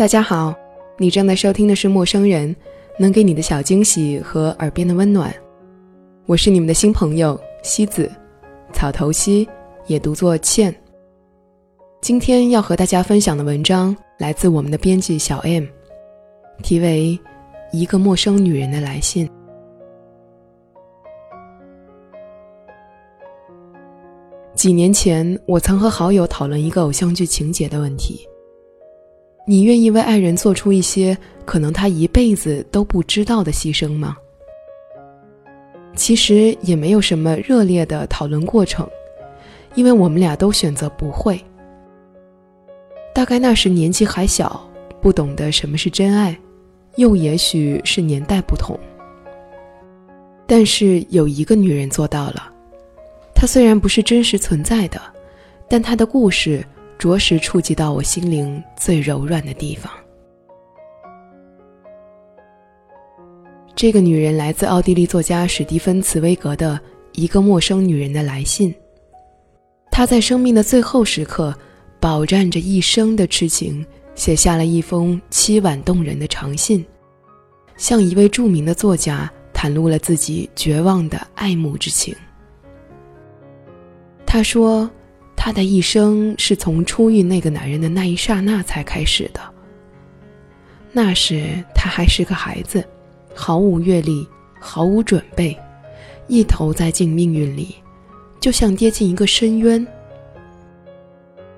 大家好，你正在收听的是《陌生人》，能给你的小惊喜和耳边的温暖。我是你们的新朋友西子，草头西也读作茜。今天要和大家分享的文章来自我们的编辑小 M，题为《一个陌生女人的来信》。几年前，我曾和好友讨论一个偶像剧情节的问题。你愿意为爱人做出一些可能他一辈子都不知道的牺牲吗？其实也没有什么热烈的讨论过程，因为我们俩都选择不会。大概那时年纪还小，不懂得什么是真爱，又也许是年代不同。但是有一个女人做到了，她虽然不是真实存在的，但她的故事。着实触及到我心灵最柔软的地方。这个女人来自奥地利作家史蒂芬·茨威格的《一个陌生女人的来信》。她在生命的最后时刻，饱蘸着一生的痴情，写下了一封凄婉动人的长信，向一位著名的作家袒露了自己绝望的爱慕之情。她说。她的一生是从初遇那个男人的那一刹那才开始的。那时他还是个孩子，毫无阅历，毫无准备，一头栽进命运里，就像跌进一个深渊。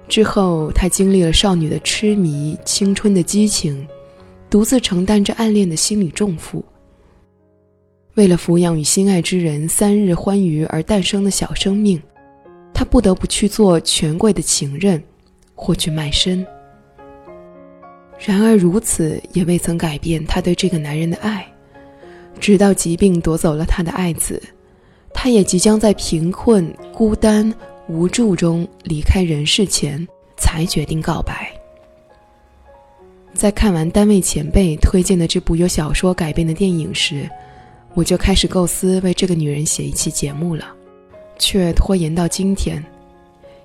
之后，他经历了少女的痴迷、青春的激情，独自承担着暗恋的心理重负。为了抚养与心爱之人三日欢愉而诞生的小生命。他不得不去做权贵的情人，或去卖身。然而如此也未曾改变他对这个男人的爱，直到疾病夺走了他的爱子，他也即将在贫困、孤单、无助中离开人世前，才决定告白。在看完单位前辈推荐的这部由小说改编的电影时，我就开始构思为这个女人写一期节目了。却拖延到今天，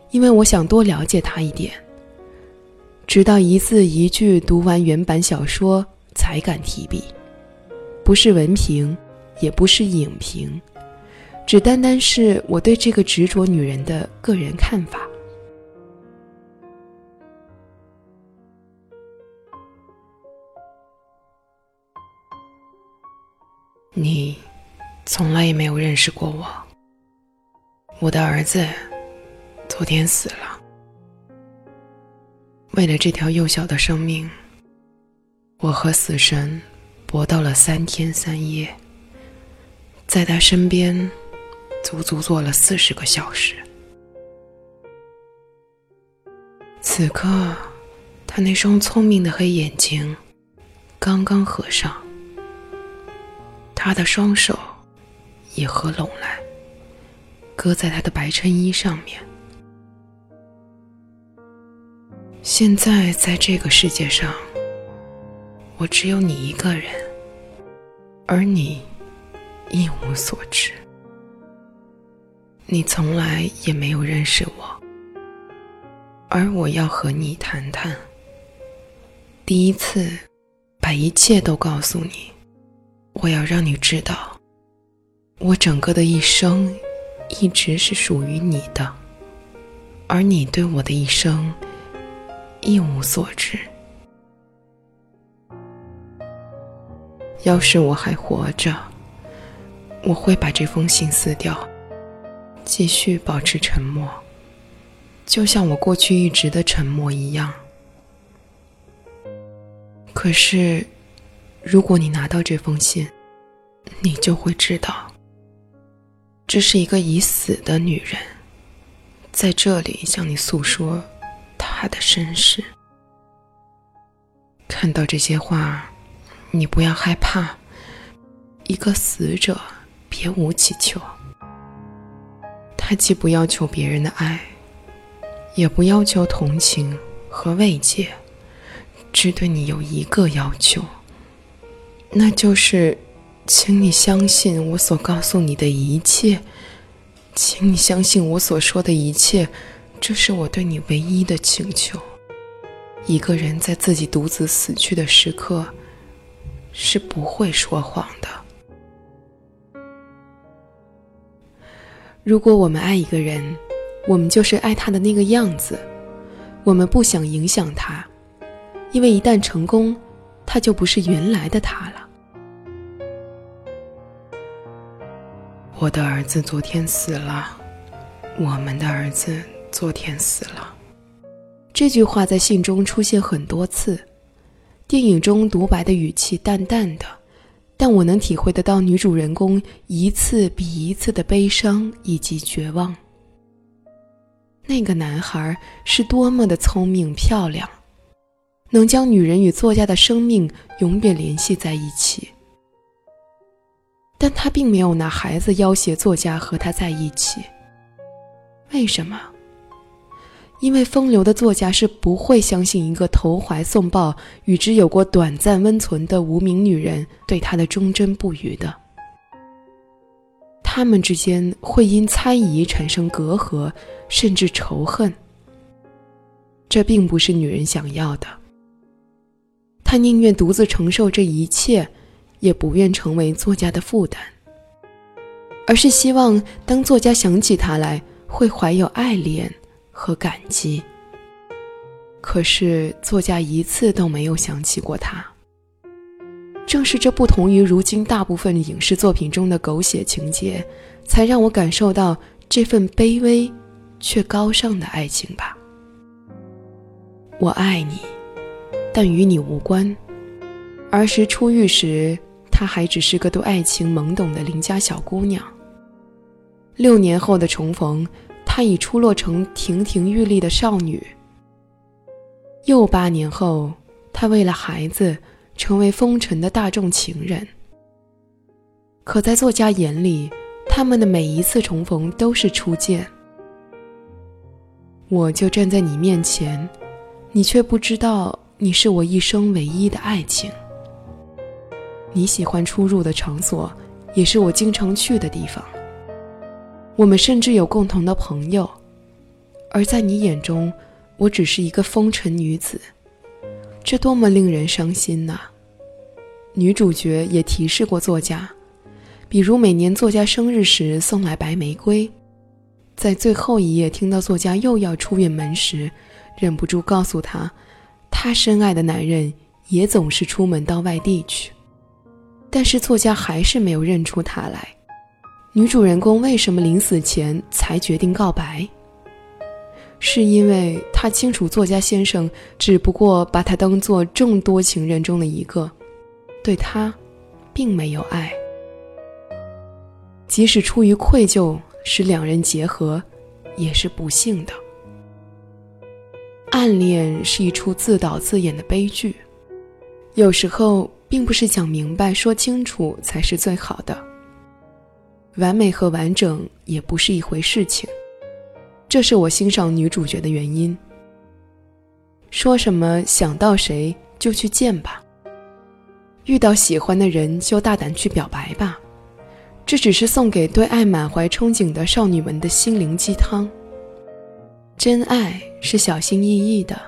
因为我想多了解他一点。直到一字一句读完原版小说，才敢提笔。不是文凭，也不是影评，只单单是我对这个执着女人的个人看法。你，从来也没有认识过我。我的儿子昨天死了。为了这条幼小的生命，我和死神搏斗了三天三夜，在他身边足足坐了四十个小时。此刻，他那双聪明的黑眼睛刚刚合上，他的双手也合拢来。搁在他的白衬衣上面。现在在这个世界上，我只有你一个人，而你一无所知。你从来也没有认识我，而我要和你谈谈。第一次，把一切都告诉你，我要让你知道，我整个的一生。一直是属于你的，而你对我的一生一无所知。要是我还活着，我会把这封信撕掉，继续保持沉默，就像我过去一直的沉默一样。可是，如果你拿到这封信，你就会知道。这是一个已死的女人，在这里向你诉说她的身世。看到这些话，你不要害怕。一个死者别无祈求，他既不要求别人的爱，也不要求同情和慰藉，只对你有一个要求，那就是。请你相信我所告诉你的一切，请你相信我所说的一切，这是我对你唯一的请求。一个人在自己独自死去的时刻，是不会说谎的。如果我们爱一个人，我们就是爱他的那个样子，我们不想影响他，因为一旦成功，他就不是原来的他了。我的儿子昨天死了，我们的儿子昨天死了。这句话在信中出现很多次，电影中独白的语气淡淡的，但我能体会得到女主人公一次比一次的悲伤以及绝望。那个男孩是多么的聪明漂亮，能将女人与作家的生命永远联系在一起。但他并没有拿孩子要挟作家和他在一起。为什么？因为风流的作家是不会相信一个投怀送抱、与之有过短暂温存的无名女人对他的忠贞不渝的。他们之间会因猜疑产生隔阂，甚至仇恨。这并不是女人想要的。她宁愿独自承受这一切。也不愿成为作家的负担，而是希望当作家想起他来，会怀有爱恋和感激。可是作家一次都没有想起过他。正是这不同于如今大部分影视作品中的狗血情节，才让我感受到这份卑微却高尚的爱情吧。我爱你，但与你无关。儿时出狱时。她还只是个对爱情懵懂的邻家小姑娘。六年后的重逢，她已出落成亭亭玉立的少女。又八年后，她为了孩子，成为风尘的大众情人。可在作家眼里，他们的每一次重逢都是初见。我就站在你面前，你却不知道，你是我一生唯一的爱情。你喜欢出入的场所，也是我经常去的地方。我们甚至有共同的朋友，而在你眼中，我只是一个风尘女子，这多么令人伤心呐！女主角也提示过作家，比如每年作家生日时送来白玫瑰，在最后一页听到作家又要出远门时，忍不住告诉他，他深爱的男人也总是出门到外地去。但是作家还是没有认出他来。女主人公为什么临死前才决定告白？是因为她清楚作家先生只不过把她当做众多情人中的一个，对她，并没有爱。即使出于愧疚使两人结合，也是不幸的。暗恋是一出自导自演的悲剧，有时候。并不是讲明白、说清楚才是最好的。完美和完整也不是一回事情，这是我欣赏女主角的原因。说什么想到谁就去见吧，遇到喜欢的人就大胆去表白吧，这只是送给对爱满怀憧憬的少女们的心灵鸡汤。真爱是小心翼翼的，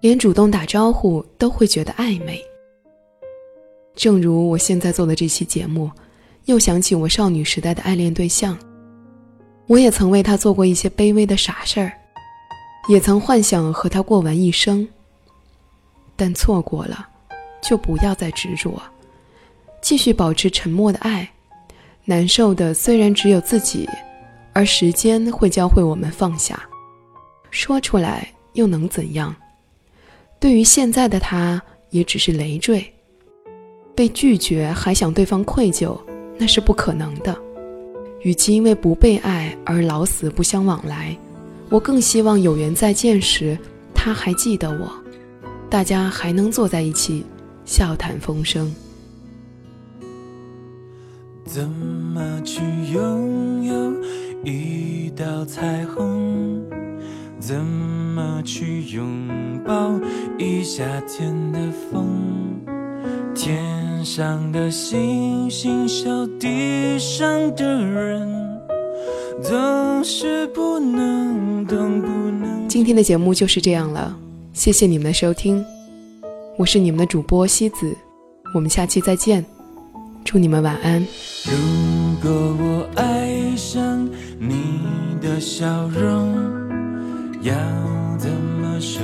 连主动打招呼都会觉得暧昧。正如我现在做的这期节目，又想起我少女时代的爱恋对象。我也曾为他做过一些卑微的傻事儿，也曾幻想和他过完一生。但错过了，就不要再执着，继续保持沉默的爱。难受的虽然只有自己，而时间会教会我们放下。说出来又能怎样？对于现在的他，也只是累赘。被拒绝还想对方愧疚，那是不可能的。与其因为不被爱而老死不相往来，我更希望有缘再见时，他还记得我，大家还能坐在一起，笑谈风生。怎么去拥有一道彩虹？怎么去拥抱一夏天的风？天天上的星星笑地上的人总是不能懂不能今天的节目就是这样了谢谢你们的收听我是你们的主播西子我们下期再见祝你们晚安。如果我爱上你的笑容要怎么收